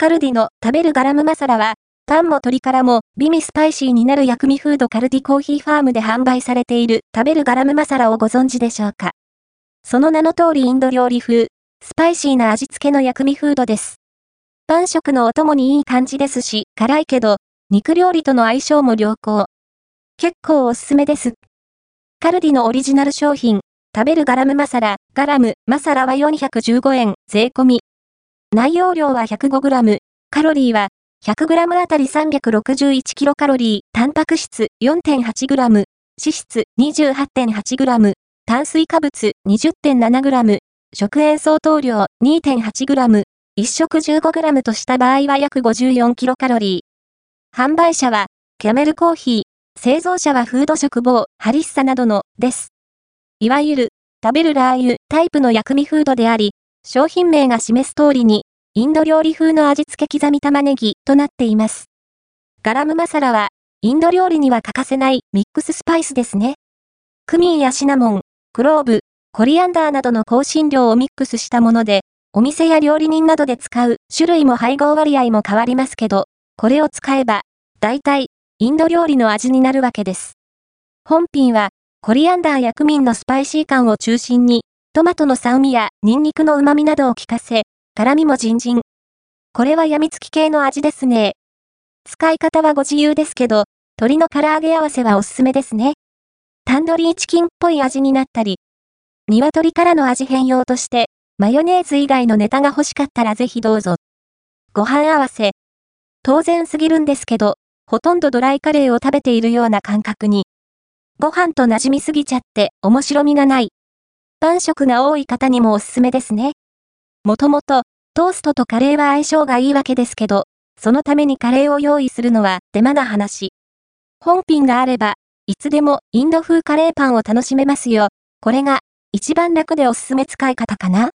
カルディの食べるガラムマサラは、パンも鶏からも美味スパイシーになる薬味フードカルディコーヒーファームで販売されている食べるガラムマサラをご存知でしょうか？その名の通りインド料理風、スパイシーな味付けの薬味フードです。パン食のお供にいい感じですし、辛いけど、肉料理との相性も良好。結構おすすめです。カルディのオリジナル商品、食べるガラムマサラ、ガラム、マサラは415円、税込み。内容量は 105g、カロリーは 100g あたり361キロカロリー、タンパク質 4.8g、脂質 28.8g、炭水化物 20.7g、食塩相当量 2.8g、1食 15g とした場合は約54キロカロリー。販売者は、キャメルコーヒー、製造者はフード食房、ハリッサなどの、です。いわゆる、食べるラー油タイプの薬味フードであり、商品名が示す通りに、インド料理風の味付け刻み玉ねぎとなっています。ガラムマサラは、インド料理には欠かせないミックススパイスですね。クミンやシナモン、クローブ、コリアンダーなどの香辛料をミックスしたもので、お店や料理人などで使う種類も配合割合も変わりますけど、これを使えば、大体、インド料理の味になるわけです。本品は、コリアンダーやクミンのスパイシー感を中心に、トマトの酸味やニンニクの旨味などを効かせ、辛みもじんじん。これは病みつき系の味ですね。使い方はご自由ですけど、鶏の唐揚げ合わせはおすすめですね。タンドリーチキンっぽい味になったり、鶏からの味変用として、マヨネーズ以外のネタが欲しかったらぜひどうぞ。ご飯合わせ。当然すぎるんですけど、ほとんどドライカレーを食べているような感覚に。ご飯と馴染みすぎちゃって面白みがない。般食が多い方にもおすすめですね。もともと、トーストとカレーは相性がいいわけですけど、そのためにカレーを用意するのは手間な話。本品があれば、いつでもインド風カレーパンを楽しめますよ。これが、一番楽でおすすめ使い方かな